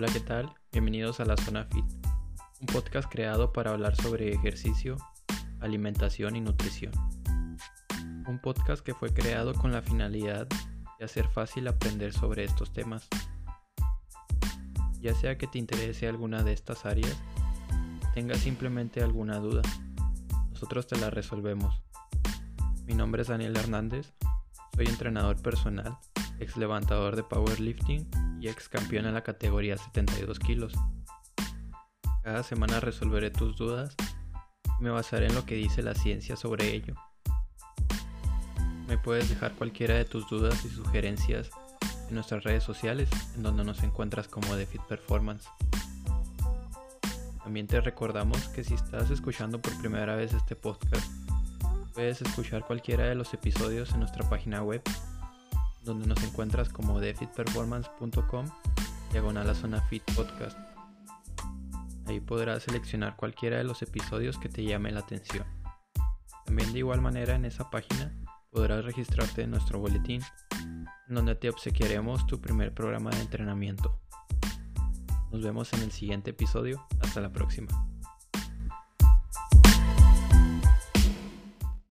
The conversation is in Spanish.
Hola, ¿qué tal? Bienvenidos a La Zona Fit, un podcast creado para hablar sobre ejercicio, alimentación y nutrición. Un podcast que fue creado con la finalidad de hacer fácil aprender sobre estos temas. Ya sea que te interese alguna de estas áreas, tengas simplemente alguna duda, nosotros te la resolvemos. Mi nombre es Daniel Hernández, soy entrenador personal, ex levantador de powerlifting y ex campeón en la categoría 72 kilos. Cada semana resolveré tus dudas y me basaré en lo que dice la ciencia sobre ello. Me puedes dejar cualquiera de tus dudas y sugerencias en nuestras redes sociales, en donde nos encuentras como The Fit Performance. También te recordamos que si estás escuchando por primera vez este podcast, puedes escuchar cualquiera de los episodios en nuestra página web, donde nos encuentras como defitperformance.com, diagonal a zona fit podcast. Ahí podrás seleccionar cualquiera de los episodios que te llame la atención. También de igual manera en esa página podrás registrarte en nuestro boletín, en donde te obsequiaremos tu primer programa de entrenamiento. Nos vemos en el siguiente episodio. Hasta la próxima.